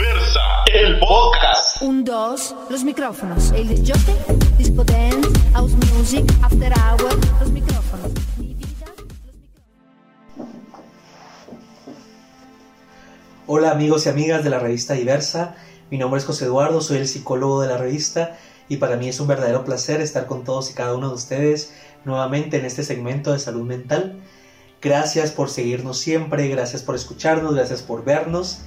Diversa, el podcast. Un, dos, los micrófonos. El disjockey, disco dance, house music, after hour, los micrófonos. Mi vida, los micrófonos. Hola amigos y amigas de la revista Diversa, mi nombre es José Eduardo, soy el psicólogo de la revista y para mí es un verdadero placer estar con todos y cada uno de ustedes nuevamente en este segmento de salud mental. Gracias por seguirnos siempre, gracias por escucharnos, gracias por vernos.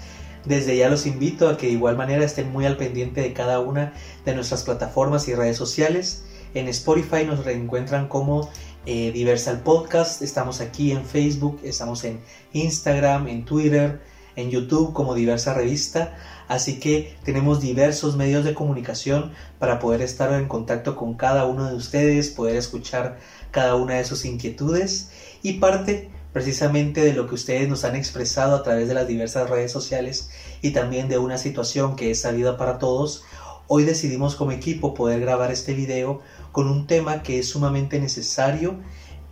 Desde ya los invito a que de igual manera estén muy al pendiente de cada una de nuestras plataformas y redes sociales. En Spotify nos reencuentran como eh, Diversal Podcast, estamos aquí en Facebook, estamos en Instagram, en Twitter, en YouTube como Diversa Revista. Así que tenemos diversos medios de comunicación para poder estar en contacto con cada uno de ustedes, poder escuchar cada una de sus inquietudes y parte precisamente de lo que ustedes nos han expresado a través de las diversas redes sociales y también de una situación que es salida para todos. Hoy decidimos como equipo poder grabar este video con un tema que es sumamente necesario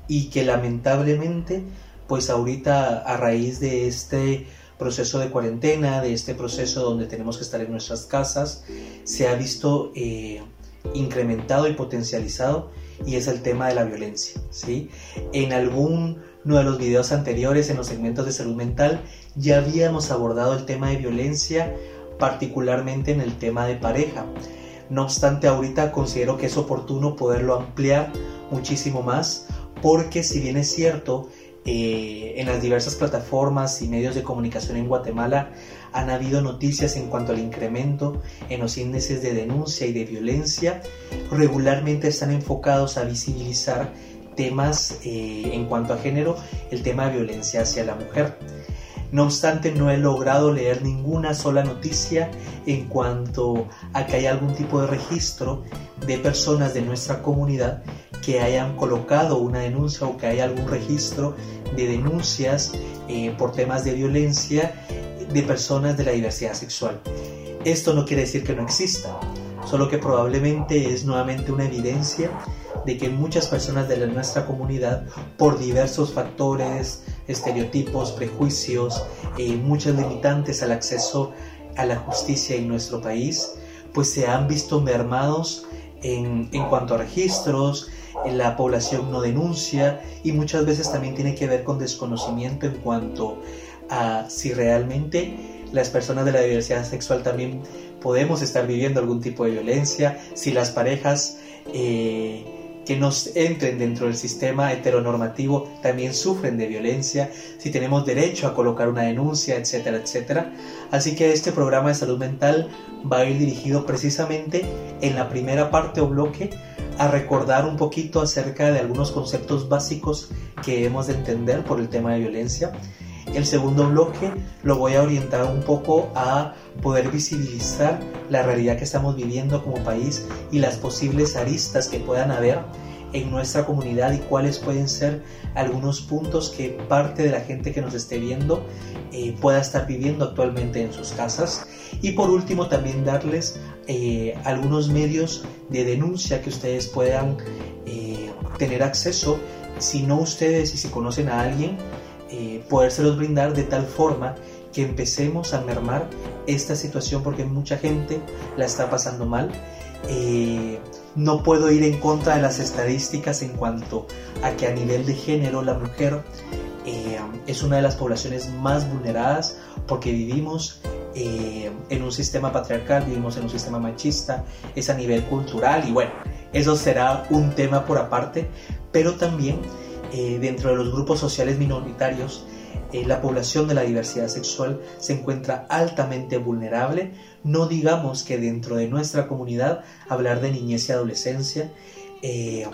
y que lamentablemente pues ahorita a raíz de este proceso de cuarentena, de este proceso donde tenemos que estar en nuestras casas, se ha visto eh, incrementado y potencializado y es el tema de la violencia. ¿sí? En alguno de los videos anteriores, en los segmentos de salud mental, ya habíamos abordado el tema de violencia, particularmente en el tema de pareja. No obstante, ahorita considero que es oportuno poderlo ampliar muchísimo más, porque si bien es cierto, eh, en las diversas plataformas y medios de comunicación en Guatemala han habido noticias en cuanto al incremento en los índices de denuncia y de violencia. Regularmente están enfocados a visibilizar temas eh, en cuanto a género, el tema de violencia hacia la mujer. No obstante, no he logrado leer ninguna sola noticia en cuanto a que haya algún tipo de registro de personas de nuestra comunidad que hayan colocado una denuncia o que haya algún registro de denuncias eh, por temas de violencia de personas de la diversidad sexual. Esto no quiere decir que no exista, solo que probablemente es nuevamente una evidencia de que muchas personas de la, nuestra comunidad, por diversos factores, estereotipos, prejuicios, eh, muchas limitantes al acceso a la justicia en nuestro país, pues se han visto mermados en, en cuanto a registros, la población no denuncia y muchas veces también tiene que ver con desconocimiento en cuanto a si realmente las personas de la diversidad sexual también podemos estar viviendo algún tipo de violencia, si las parejas eh, que nos entren dentro del sistema heteronormativo también sufren de violencia, si tenemos derecho a colocar una denuncia, etcétera, etcétera. Así que este programa de salud mental va a ir dirigido precisamente en la primera parte o bloque a recordar un poquito acerca de algunos conceptos básicos que debemos de entender por el tema de violencia. El segundo bloque lo voy a orientar un poco a poder visibilizar la realidad que estamos viviendo como país y las posibles aristas que puedan haber en nuestra comunidad y cuáles pueden ser algunos puntos que parte de la gente que nos esté viendo eh, pueda estar viviendo actualmente en sus casas. Y por último también darles eh, algunos medios de denuncia que ustedes puedan eh, tener acceso, si no ustedes y si conocen a alguien, podérselos brindar de tal forma que empecemos a mermar esta situación porque mucha gente la está pasando mal. Eh, no puedo ir en contra de las estadísticas en cuanto a que a nivel de género la mujer eh, es una de las poblaciones más vulneradas porque vivimos eh, en un sistema patriarcal, vivimos en un sistema machista, es a nivel cultural y bueno, eso será un tema por aparte, pero también dentro de los grupos sociales minoritarios eh, la población de la diversidad sexual se encuentra altamente vulnerable. No digamos que dentro de nuestra comunidad hablar de niñez y adolescencia, eh,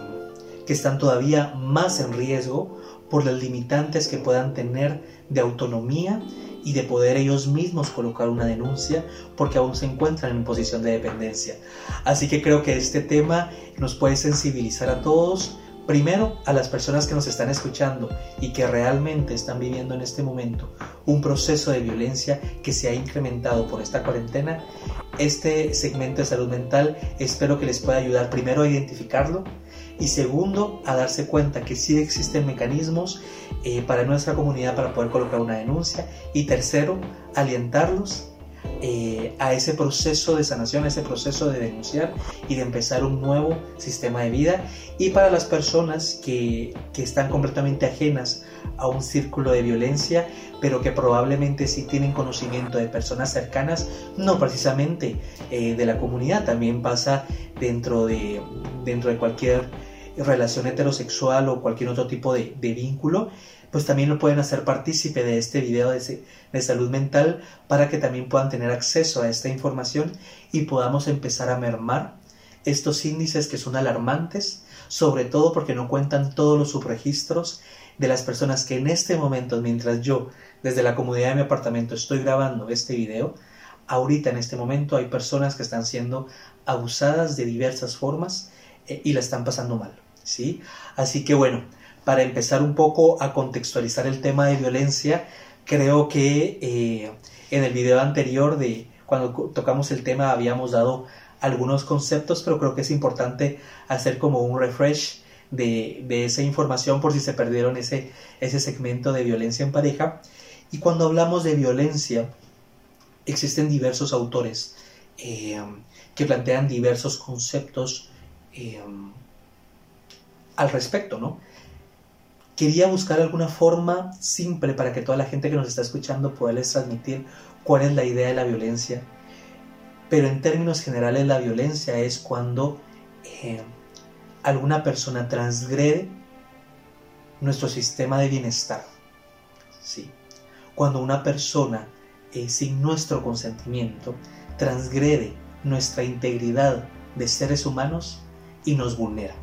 que están todavía más en riesgo por las limitantes que puedan tener de autonomía y de poder ellos mismos colocar una denuncia porque aún se encuentran en posición de dependencia. Así que creo que este tema nos puede sensibilizar a todos, Primero, a las personas que nos están escuchando y que realmente están viviendo en este momento un proceso de violencia que se ha incrementado por esta cuarentena, este segmento de salud mental espero que les pueda ayudar primero a identificarlo y segundo a darse cuenta que sí existen mecanismos eh, para nuestra comunidad para poder colocar una denuncia y tercero, alientarlos eh, a ese proceso de sanación, a ese proceso de denunciar y de empezar un nuevo sistema de vida. Y para las personas que, que están completamente ajenas a un círculo de violencia, pero que probablemente sí tienen conocimiento de personas cercanas, no precisamente eh, de la comunidad, también pasa dentro de, dentro de cualquier relación heterosexual o cualquier otro tipo de, de vínculo pues también lo pueden hacer partícipe de este video de, de, salud mental para que también puedan tener acceso a esta información y podamos empezar a mermar estos índices que son alarmantes, sobre todo porque no cuentan todos los subregistros de las personas que en este momento, mientras yo desde la comodidad de mi apartamento estoy grabando este video, ahorita en este momento hay personas que están siendo abusadas de diversas formas eh, y la están pasando mal, ¿sí? Así que bueno, para empezar un poco a contextualizar el tema de violencia, creo que eh, en el video anterior de cuando tocamos el tema habíamos dado algunos conceptos, pero creo que es importante hacer como un refresh de, esa información por si se perdieron ese, ese segmento de violencia en pareja. Y cuando hablamos de violencia, existen diversos autores eh, que plantean diversos conceptos eh, al respecto, ¿no? Quería buscar alguna forma simple para que toda la gente que nos está escuchando pueda transmitir cuál es la idea de la violencia. Pero en términos generales la violencia es cuando eh, alguna persona transgrede nuestro sistema de bienestar. ¿sí? Cuando una persona eh, sin nuestro consentimiento transgrede nuestra integridad de seres humanos y nos vulnera.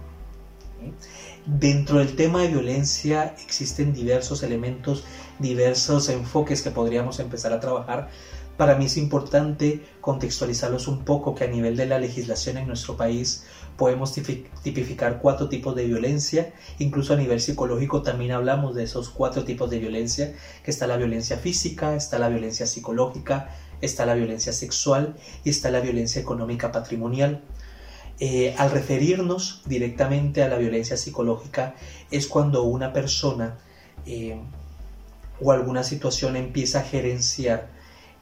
Dentro del tema de violencia existen diversos elementos, diversos enfoques que podríamos empezar a trabajar. Para mí es importante contextualizarlos un poco que a nivel de la legislación en nuestro país podemos tipificar cuatro tipos de violencia, incluso a nivel psicológico también hablamos de esos cuatro tipos de violencia, que está la violencia física, está la violencia psicológica, está la violencia sexual y está la violencia económica patrimonial. Eh, al referirnos directamente a la violencia psicológica es cuando una persona eh, o alguna situación empieza a gerenciar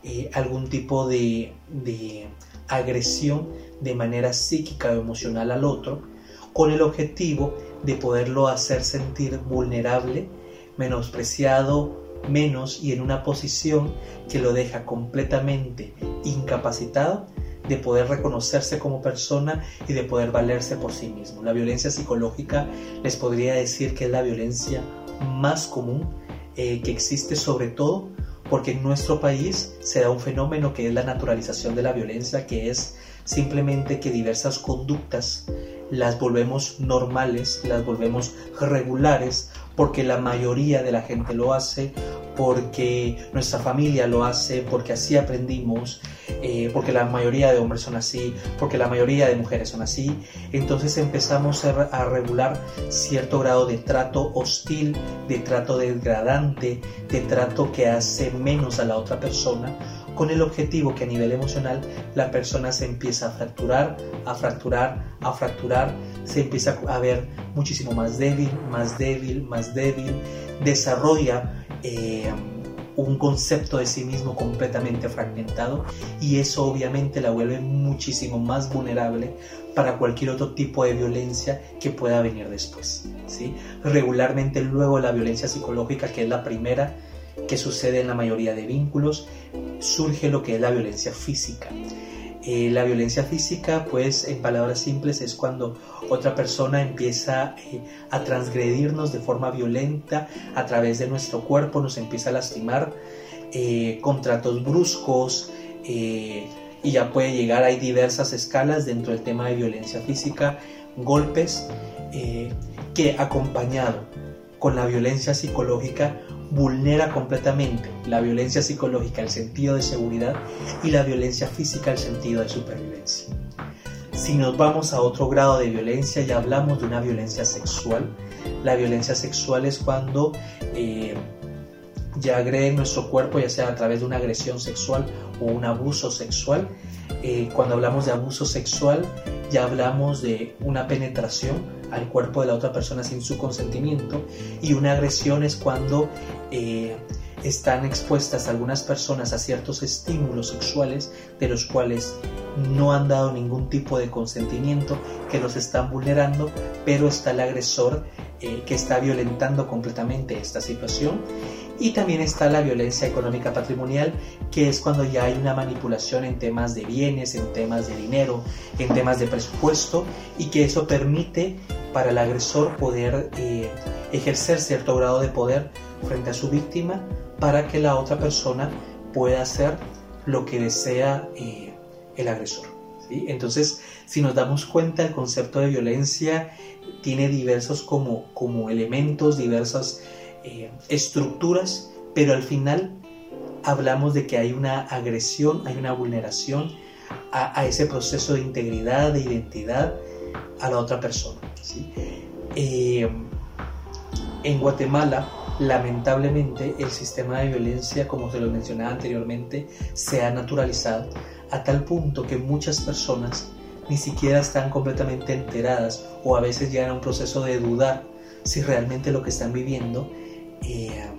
eh, algún tipo de, de agresión de manera psíquica o emocional al otro con el objetivo de poderlo hacer sentir vulnerable, menospreciado, menos y en una posición que lo deja completamente incapacitado de poder reconocerse como persona y de poder valerse por sí mismo. La violencia psicológica les podría decir que es la violencia más común eh, que existe sobre todo porque en nuestro país se da un fenómeno que es la naturalización de la violencia, que es simplemente que diversas conductas las volvemos normales, las volvemos regulares, porque la mayoría de la gente lo hace, porque nuestra familia lo hace, porque así aprendimos, eh, porque la mayoría de hombres son así, porque la mayoría de mujeres son así. Entonces empezamos a, regular cierto grado de trato hostil, de trato degradante, de trato que hace menos a la otra persona, con el objetivo que a nivel emocional la persona se empieza a fracturar, a fracturar, a fracturar, se empieza a ver muchísimo más débil, más débil, más débil, desarrolla eh, un concepto de sí mismo completamente fragmentado y eso obviamente la vuelve muchísimo más vulnerable para cualquier otro tipo de violencia que pueda venir después. ¿sí? Regularmente luego la violencia psicológica, que es la primera que sucede en la mayoría de vínculos, surge lo que es la violencia física. Eh, la violencia física, pues en palabras simples, es cuando otra persona empieza eh, a transgredirnos de forma violenta a través de nuestro cuerpo, nos empieza a lastimar eh, con tratos bruscos y ya puede llegar, hay diversas escalas dentro del tema de violencia física, golpes que acompañado con la violencia psicológica vulnera completamente la violencia psicológica el sentido de seguridad y la violencia física el sentido de supervivencia. Si nos vamos a otro grado de violencia, ya hablamos de una violencia sexual. La violencia sexual es cuando eh, ya agreden nuestro cuerpo, ya sea a través de una agresión sexual o un abuso sexual. Eh, cuando hablamos de abuso sexual, ya hablamos de una penetración al cuerpo de la otra persona sin su consentimiento y una agresión es cuando eh, están expuestas algunas personas a ciertos estímulos sexuales de los cuales no han dado ningún tipo de consentimiento, que los están vulnerando, pero está el agresor eh, que está violentando completamente esta situación. Y también está la violencia económica patrimonial, que es cuando ya hay una manipulación en temas de bienes, en temas de dinero, en temas de presupuesto, y que eso permite para el agresor poder eh, ejercer cierto grado de poder frente a su víctima para que la otra persona pueda hacer lo que desea eh, el agresor. Entonces, si nos damos cuenta, el concepto de violencia tiene diversos como, como elementos, diversas eh, estructuras, pero al final hablamos de que hay una agresión, hay una vulneración a, ese proceso de integridad, de identidad a la otra persona. Eh, en Guatemala, Lamentablemente, el sistema de violencia, como se lo mencionaba anteriormente, se ha naturalizado a tal punto que muchas personas ni siquiera están completamente enteradas o a veces llegan a un proceso de dudar si realmente lo que están viviendo eh,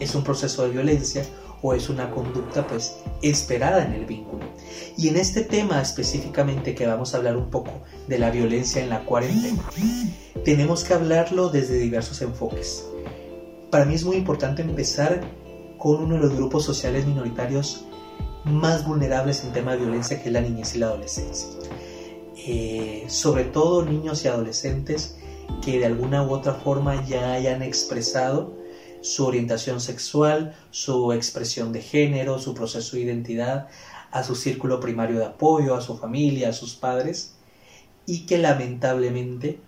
es un proceso de violencia o es una conducta pues esperada en el vínculo. Y en este tema específicamente que vamos a hablar un poco de la violencia en la cuarentena, tenemos que hablarlo desde diversos enfoques para mí es muy importante empezar con uno de los grupos sociales minoritarios más vulnerables en tema de violencia, que es la niñez y la adolescencia. Eh, sobre todo niños y adolescentes que de alguna u otra forma ya hayan expresado su orientación sexual, su expresión de género, su proceso de identidad a su círculo primario de apoyo, a su familia, a sus padres, y que lamentablemente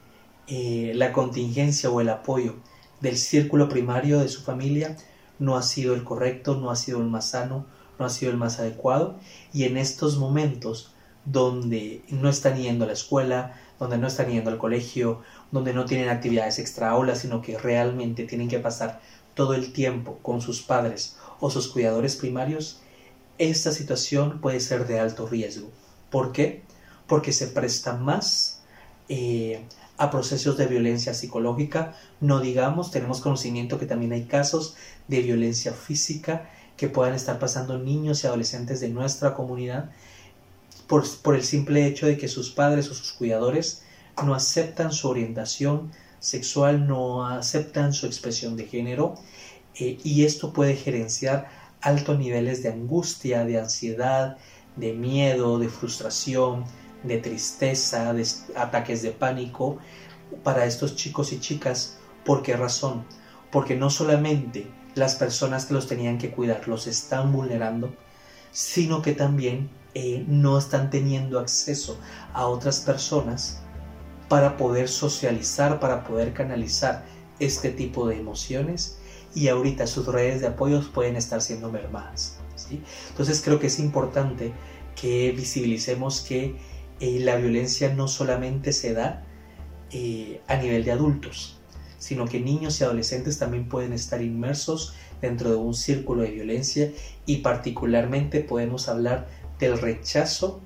eh, la contingencia o el apoyo del círculo primario de su familia no ha sido el correcto, no ha sido el más sano, no ha sido el más adecuado y en estos momentos donde no están yendo a la escuela, donde no están yendo al colegio, donde no tienen actividades extra sino que realmente tienen que pasar todo el tiempo con sus padres o sus cuidadores primarios, esta situación puede ser de alto riesgo. ¿Por qué? Porque se presta más eh, a procesos de violencia psicológica. No digamos, tenemos conocimiento que también hay casos de violencia física que puedan estar pasando niños y adolescentes de nuestra comunidad por, el simple hecho de que sus padres o sus cuidadores no aceptan su orientación sexual, no aceptan su expresión de género eh, y esto puede gerenciar altos niveles de angustia, de ansiedad, de miedo, de frustración, de tristeza, de ataques de pánico para estos chicos y chicas. ¿Por qué razón? Porque no solamente las personas que los tenían que cuidar los están vulnerando, sino que también eh, no están teniendo acceso a otras personas para poder socializar, para poder canalizar este tipo de emociones y ahorita sus redes de apoyos pueden estar siendo mermadas. Entonces creo que es importante que visibilicemos que eh, la violencia no solamente se da eh, a nivel de adultos, sino que niños y adolescentes también pueden estar inmersos dentro de un círculo de violencia y particularmente podemos hablar del rechazo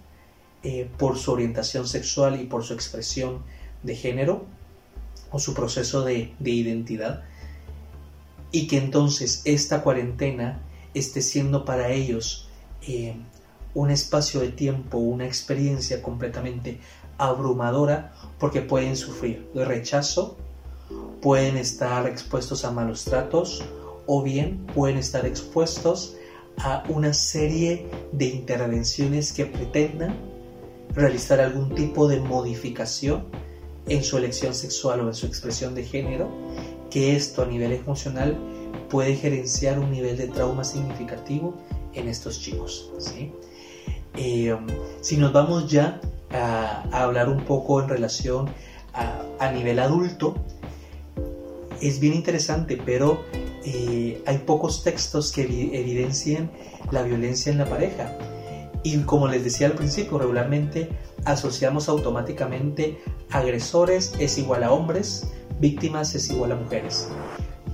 eh, por su orientación sexual y por su expresión de género o su proceso de, de identidad y que entonces esta cuarentena esté siendo para ellos un espacio de tiempo, una experiencia completamente abrumadora porque pueden sufrir rechazo, pueden estar expuestos a malos tratos o bien pueden estar expuestos a una serie de intervenciones que pretendan realizar algún tipo de modificación en su elección sexual o en su expresión de género, que esto a nivel emocional puede gerenciar un nivel de trauma significativo en estos chicos. ¿sí? Eh, si nos vamos ya a, hablar un poco en relación a, nivel adulto, es bien interesante, pero eh, hay pocos textos que evidencien la violencia en la pareja. Y como les decía al principio, regularmente asociamos automáticamente agresores es igual a hombres, víctimas es igual a mujeres.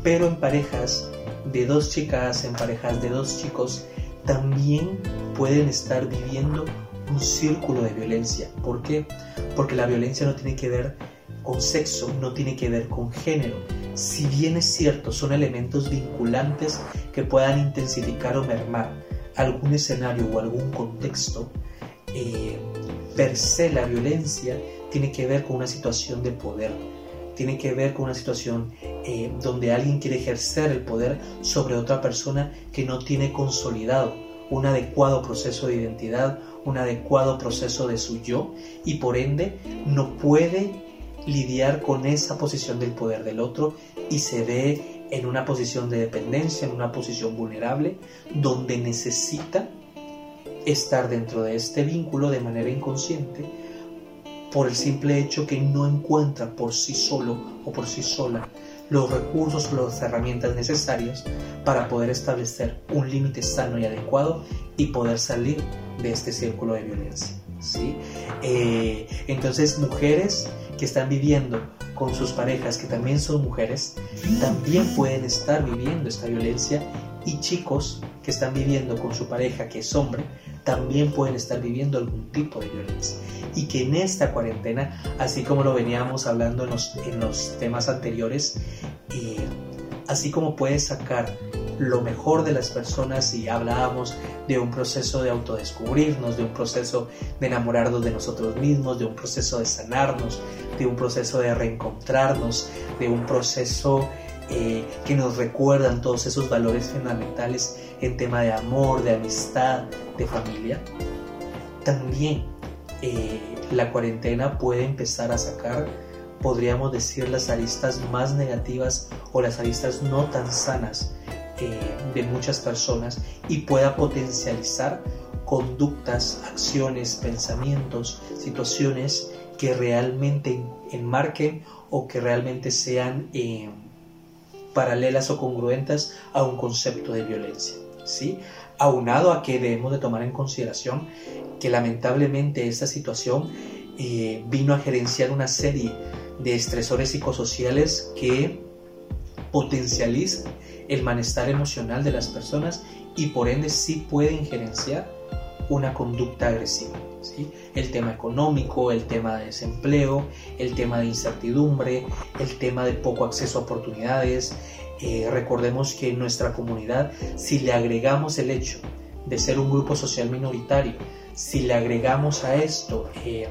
Pero en parejas de dos chicas, en parejas de dos chicos, también pueden estar viviendo un círculo de violencia. ¿Por qué? Porque la violencia no tiene que ver con sexo, no tiene que ver con género. Si bien es cierto, son elementos vinculantes que puedan intensificar o mermar algún escenario o algún contexto, eh, per se la violencia tiene que ver con una situación de poder, tiene que ver con una situación eh, donde alguien quiere ejercer el poder sobre otra persona que no tiene consolidado un adecuado proceso de identidad, un adecuado proceso de su yo y por ende no puede lidiar con esa posición del poder del otro y se ve en una posición de dependencia, en una posición vulnerable, donde necesita estar dentro de este vínculo de manera inconsciente por el simple hecho que no encuentra por sí solo o por sí sola los recursos o las herramientas necesarias para poder establecer un límite sano y adecuado y poder salir de este círculo de violencia. ¿sí? Eh, entonces, mujeres que están viviendo con sus parejas, que también son mujeres, también pueden estar viviendo esta violencia y chicos que están viviendo con su pareja, que es hombre, también pueden estar viviendo algún tipo de violencia. Y que en esta cuarentena, así como lo veníamos hablando en los, en los temas anteriores, eh, así como puedes sacar lo mejor de las personas y hablábamos de un proceso de autodescubrirnos, de un proceso de enamorarnos de nosotros mismos, de un proceso de sanarnos, de un proceso de reencontrarnos, de un proceso eh, que nos recuerdan todos esos valores fundamentales en tema de amor, de amistad, de familia. También eh, la cuarentena puede empezar a sacar, podríamos decir, las aristas más negativas o las aristas no tan sanas eh, de muchas personas y pueda potencializar conductas, acciones, pensamientos, situaciones que realmente enmarquen o que realmente sean eh, paralelas o congruentes a un concepto de violencia. ¿sí? Aunado a que debemos de tomar en consideración que lamentablemente esta situación eh, vino a gerenciar una serie de estresores psicosociales que potencializan el malestar emocional de las personas y por ende sí pueden gerenciar una conducta agresiva. El tema económico, el tema de desempleo, el tema de incertidumbre, el tema de poco acceso a oportunidades. Eh, recordemos que en nuestra comunidad, si le agregamos el hecho de ser un grupo social minoritario, si le agregamos a esto eh,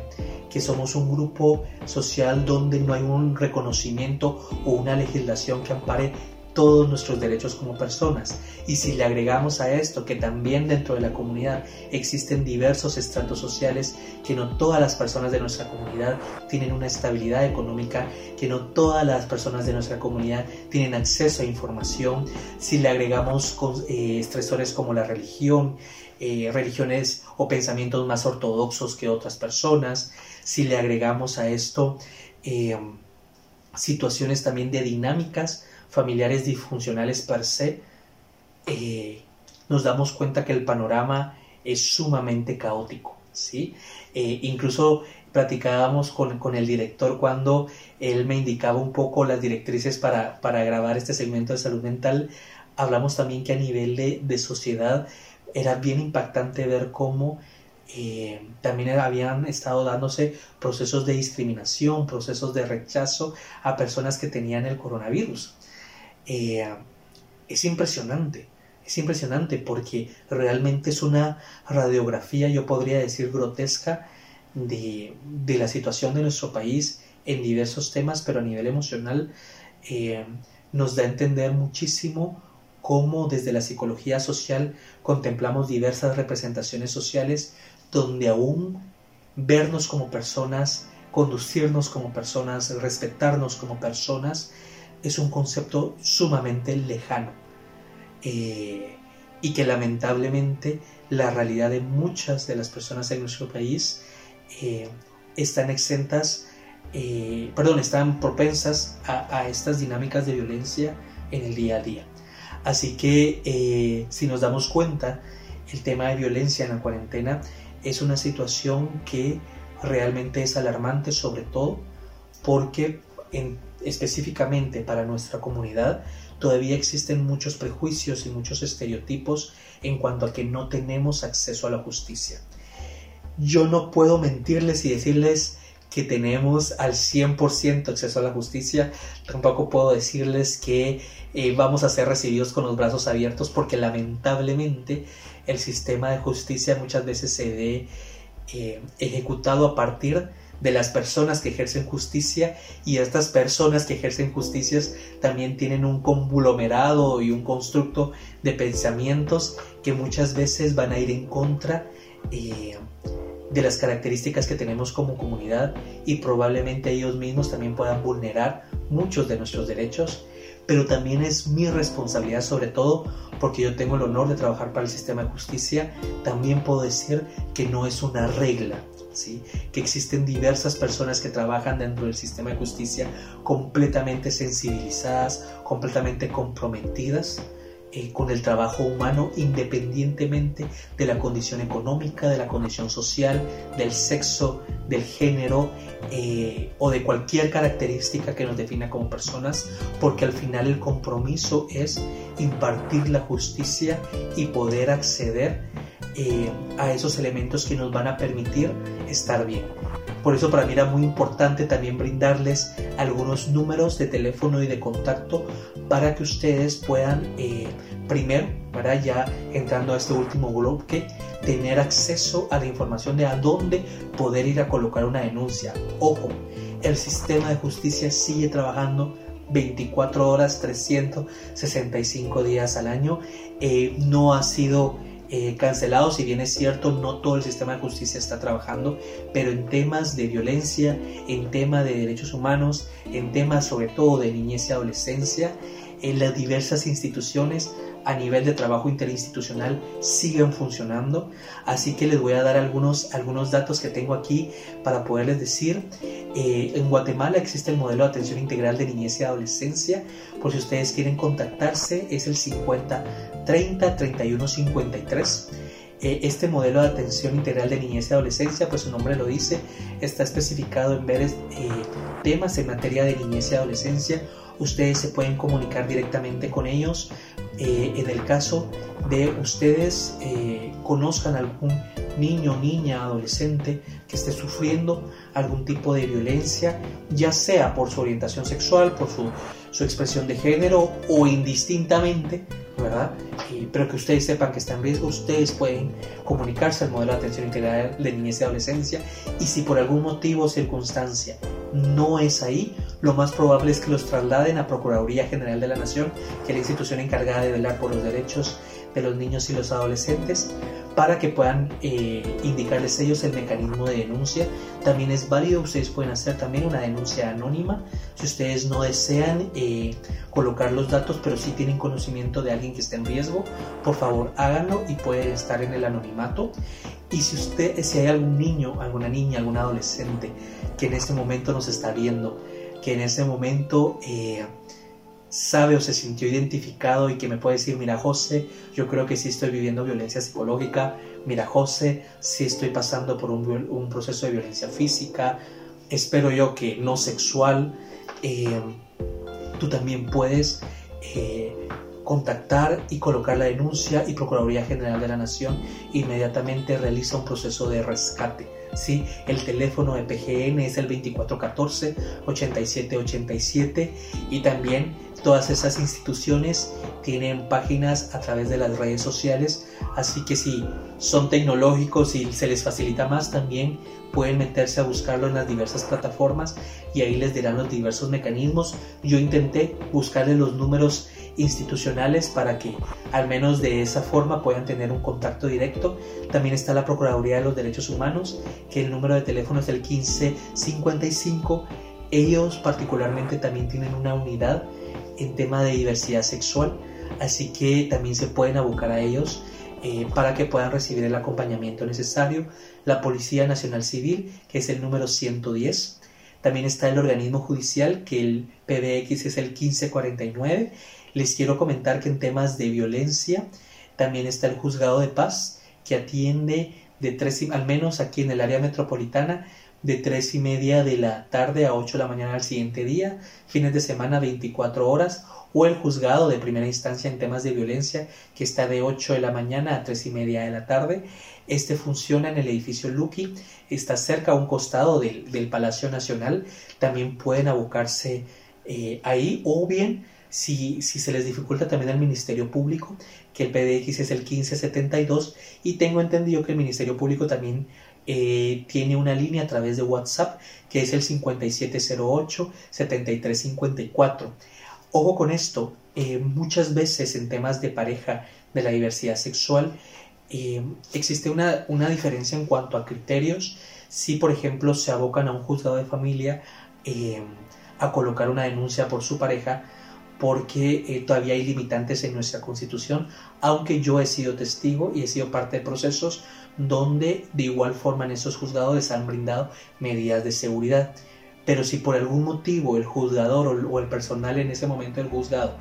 que somos un grupo social donde no hay un reconocimiento o una legislación que ampare todos nuestros derechos como personas. Y si le agregamos a esto que también dentro de la comunidad existen diversos estratos sociales, que no todas las personas de nuestra comunidad tienen una estabilidad económica, que no todas las personas de nuestra comunidad tienen acceso a información, si le agregamos eh, estresores como la religión, eh, religiones o pensamientos más ortodoxos que otras personas, si le agregamos a esto eh, situaciones también de dinámicas familiares disfuncionales per se, eh, nos damos cuenta que el panorama es sumamente caótico. ¿sí? Eh, incluso platicábamos con, con, el director cuando él me indicaba un poco las directrices para, para, grabar este segmento de salud mental. Hablamos también que a nivel de, de sociedad era bien impactante ver cómo eh, también habían estado dándose procesos de discriminación, procesos de rechazo a personas que tenían el coronavirus. Eh, es impresionante, es impresionante porque realmente es una radiografía, yo podría decir, grotesca de, la situación de nuestro país en diversos temas, pero a nivel emocional eh, nos da a entender muchísimo cómo desde la psicología social contemplamos diversas representaciones sociales donde aún vernos como personas, conducirnos como personas, respetarnos como personas, es un concepto sumamente lejano eh, y que lamentablemente la realidad de muchas de las personas en nuestro país eh, están exentas, eh, perdón, están propensas a, estas dinámicas de violencia en el día a día. Así que si nos damos cuenta, el tema de violencia en la cuarentena es una situación que realmente es alarmante, sobre todo porque en específicamente para nuestra comunidad, todavía existen muchos prejuicios y muchos estereotipos en cuanto a que no tenemos acceso a la justicia. Yo no puedo mentirles y decirles que tenemos al 100% acceso a la justicia, tampoco puedo decirles que eh, vamos a ser recibidos con los brazos abiertos porque lamentablemente el sistema de justicia muchas veces se ve eh, ejecutado a partir de las personas que ejercen justicia y estas personas que ejercen justicias también tienen un conglomerado y un constructo de pensamientos que muchas veces van a ir en contra eh, de las características que tenemos como comunidad y probablemente ellos mismos también puedan vulnerar muchos de nuestros derechos. Pero también es mi responsabilidad sobre todo porque yo tengo el honor de trabajar para el sistema de justicia, también puedo decir que no es una regla, que existen diversas personas que trabajan dentro del sistema de justicia completamente sensibilizadas, completamente comprometidas eh, con el trabajo humano independientemente de la condición económica, de la condición social, del sexo, del género eh, o de cualquier característica que nos defina como personas, porque al final el compromiso es impartir la justicia y poder acceder eh, a esos elementos que nos van a permitir estar bien. Por eso para mí era muy importante también brindarles algunos números de teléfono y de contacto para que ustedes puedan, eh, primero, para ya entrando a este último bloque, tener acceso a la información de a dónde poder ir a colocar una denuncia. Ojo, el sistema de justicia sigue trabajando 24 horas, 365 días al año. Eh, no ha sido eh, cancelado, si bien es cierto, no todo el sistema de justicia está trabajando, pero en temas de violencia, en temas de derechos humanos, en temas sobre todo de niñez y adolescencia, en las diversas instituciones a nivel de trabajo interinstitucional siguen funcionando. Así que les voy a dar algunos, algunos datos que tengo aquí para poderles decir. Eh, en Guatemala existe el modelo de atención integral de niñez y adolescencia. Por si ustedes quieren contactarse, es el 50 30 31 53. este modelo de atención integral de niñez y adolescencia, pues su nombre lo dice, está especificado en ver eh, temas en materia de niñez y adolescencia. Ustedes se pueden comunicar directamente con ellos eh, en el caso de ustedes eh, conozcan algún niño, niña, adolescente que esté sufriendo algún tipo de violencia, ya sea por su orientación sexual, por su, su expresión de género o indistintamente, ¿verdad? Pero que ustedes sepan que está en riesgo, ustedes pueden comunicarse al modelo de atención integral de niñez y adolescencia y si por algún motivo o circunstancia no es ahí, lo más probable es que los trasladen a Procuraduría General de la Nación, que es la institución encargada de velar por los derechos de los niños y los adolescentes, para que puedan eh, indicarles ellos el mecanismo de denuncia. También es válido, ustedes pueden hacer también una denuncia anónima si ustedes no desean eh, colocar los datos, pero sí tienen conocimiento de alguien que esté en riesgo, por favor háganlo y pueden estar en el anonimato. Y si usted, si hay algún niño, alguna niña, algún adolescente que en este momento nos está viendo, que en ese momento eh, sabe o se sintió identificado y que me puede decir, mira José, yo creo que sí estoy viviendo violencia psicológica, mira José, sí estoy pasando por un, proceso de violencia física, espero yo que no sexual, eh, tú también puedes eh, contactar y colocar la denuncia y Procuraduría General de la Nación inmediatamente realiza un proceso de rescate. ¿sí? El teléfono de PGN es el 2414-8787 y también todas esas instituciones tienen páginas a través de las redes sociales, así que si son tecnológicos y se les facilita más, también pueden meterse a buscarlo en las diversas plataformas y ahí les dirán los diversos mecanismos. Yo intenté buscarle los números institucionales para que al menos de esa forma puedan tener un contacto directo. También está la Procuraduría de los Derechos Humanos, que el número de teléfono es el 1555. Ellos particularmente también tienen una unidad en tema de diversidad sexual, así que también se pueden abocar a ellos eh, para que puedan recibir el acompañamiento necesario. La Policía Nacional Civil, que es el número 110. También está el organismo judicial, que el PBX es el 1549. Les quiero comentar que en temas de violencia también está el Juzgado de Paz, que atiende de tres, al menos aquí en el área metropolitana, de 3 y media de la tarde a 8 de la mañana al siguiente día, fines de semana 24 horas, o el juzgado de primera instancia en temas de violencia que está de 8 de la mañana a 3 y media de la tarde. Este funciona en el edificio Lucky, está cerca a un costado del, del Palacio Nacional. También pueden abocarse eh, ahí o bien si, si, se les dificulta también al Ministerio Público, que el PDX es el 1572 y tengo entendido que el Ministerio Público también eh, tiene una línea a través de WhatsApp que es el 5708-7354. Ojo con esto, eh, muchas veces en temas de pareja de la diversidad sexual eh, existe una, una, diferencia en cuanto a criterios. Si, por ejemplo, se abocan a un juzgado de familia a colocar una denuncia por su pareja, porque todavía hay limitantes en nuestra constitución, aunque yo he sido testigo y he sido parte de procesos donde de igual forma en esos juzgados han brindado medidas de seguridad. Pero si por algún motivo el juzgador o el personal en ese momento del juzgado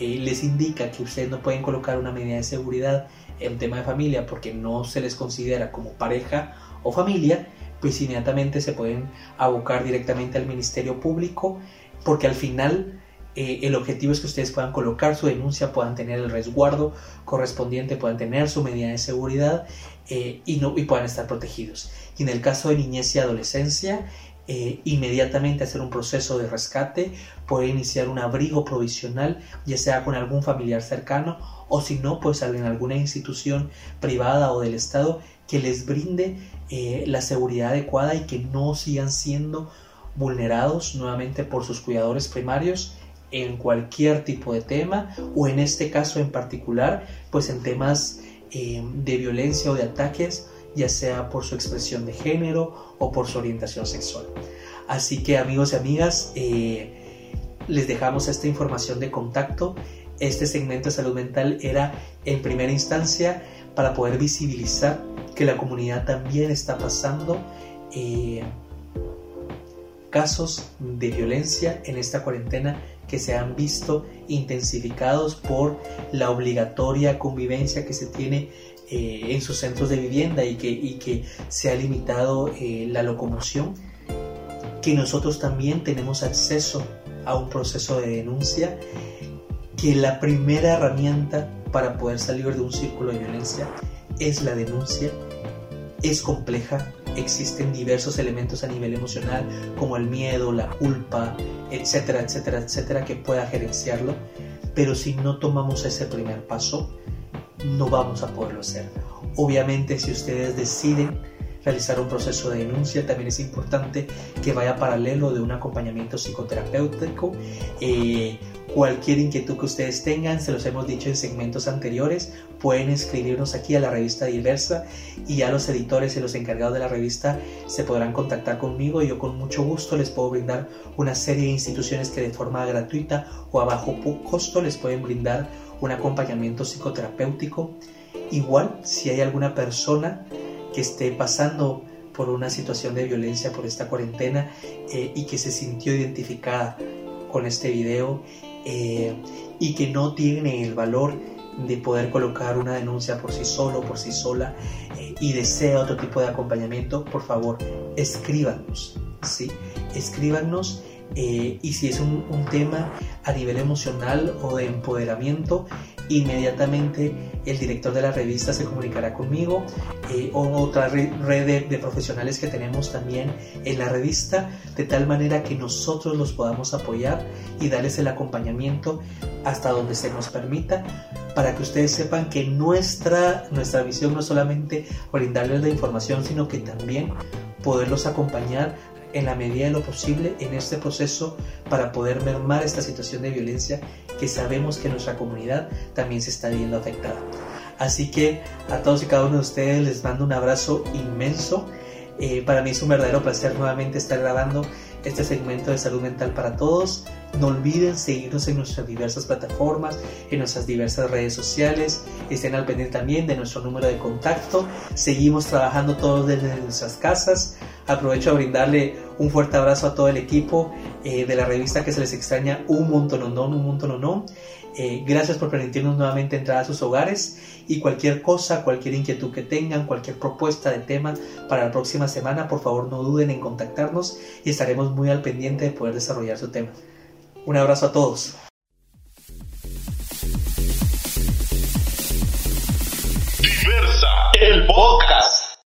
eh, les indica que ustedes no pueden colocar una medida de seguridad en tema de familia porque no se les considera como pareja o familia, pues inmediatamente se pueden abocar directamente al Ministerio Público porque al final eh, el objetivo es que ustedes puedan colocar su denuncia, puedan tener el resguardo correspondiente, puedan tener su medida de seguridad eh, y, puedan estar protegidos. Y en el caso de niñez y adolescencia, eh, inmediatamente hacer un proceso de rescate, poder iniciar un abrigo provisional, ya sea con algún familiar cercano o si no, pues en alguna institución privada o del Estado que les brinde la seguridad adecuada y que no sigan siendo vulnerados nuevamente por sus cuidadores primarios en cualquier tipo de tema o en este caso en particular pues en temas eh, de violencia o de ataques ya sea por su expresión de género o por su orientación sexual. Así que amigos y amigas eh, les dejamos esta información de contacto. Este segmento de salud mental era en primera instancia para poder visibilizar que la comunidad también está pasando eh, casos de violencia en esta cuarentena que se han visto intensificados por la obligatoria convivencia que se tiene eh, en sus centros de vivienda y que, que se ha limitado eh, la locomoción, que nosotros también tenemos acceso a un proceso de denuncia, que la primera herramienta para poder salir de un círculo de violencia es la denuncia, es compleja, existen diversos elementos a nivel emocional como el miedo, la culpa, etcétera, etcétera, etcétera, que pueda gerenciarlo, pero si no tomamos ese primer paso, no vamos a poderlo hacer. Obviamente, si ustedes deciden realizar un proceso de denuncia, también es importante que vaya paralelo de un acompañamiento psicoterapéutico. Eh, cualquier inquietud que ustedes tengan, se los hemos dicho en segmentos anteriores, pueden escribirnos aquí a la revista Diversa y ya los editores y los encargados de la revista se podrán contactar conmigo y yo con mucho gusto les puedo brindar una serie de instituciones que de forma gratuita o a bajo costo les pueden brindar un acompañamiento psicoterapéutico. Igual, si hay alguna persona que esté pasando por una situación de violencia por esta cuarentena eh, y que se sintió identificada con este video eh, y que no tiene el valor de poder colocar una denuncia por sí solo, por sí sola eh, y desea otro tipo de acompañamiento, por favor, escríbanos, ¿sí? Escríbanos eh, y si es un, tema a nivel emocional o de empoderamiento, inmediatamente el director de la revista se comunicará conmigo eh, o otra red, de, profesionales que tenemos también en la revista, de tal manera que nosotros los podamos apoyar y darles el acompañamiento hasta donde se nos permita para que ustedes sepan que nuestra, nuestra visión no es solamente brindarles la información, sino que también poderlos acompañar en la medida de lo posible en este proceso para poder mermar esta situación de violencia que sabemos que nuestra comunidad también se está viendo afectada. Así que a todos y cada uno de ustedes les mando un abrazo inmenso. Eh, para mí es un verdadero placer nuevamente estar grabando este segmento de salud mental para todos. No olviden seguirnos en nuestras diversas plataformas, en nuestras diversas redes sociales. Estén al pendiente también de nuestro número de contacto. Seguimos trabajando todos desde nuestras casas. Aprovecho a brindarle un fuerte abrazo a todo el equipo eh, de la revista que se les extraña un montón, un montón, no. Eh, gracias por permitirnos nuevamente entrar a sus hogares y cualquier cosa, cualquier inquietud que tengan, cualquier propuesta de tema para la próxima semana, por favor no duden en contactarnos y estaremos muy al pendiente de poder desarrollar su tema. Un abrazo a todos. Diversa, el podcast.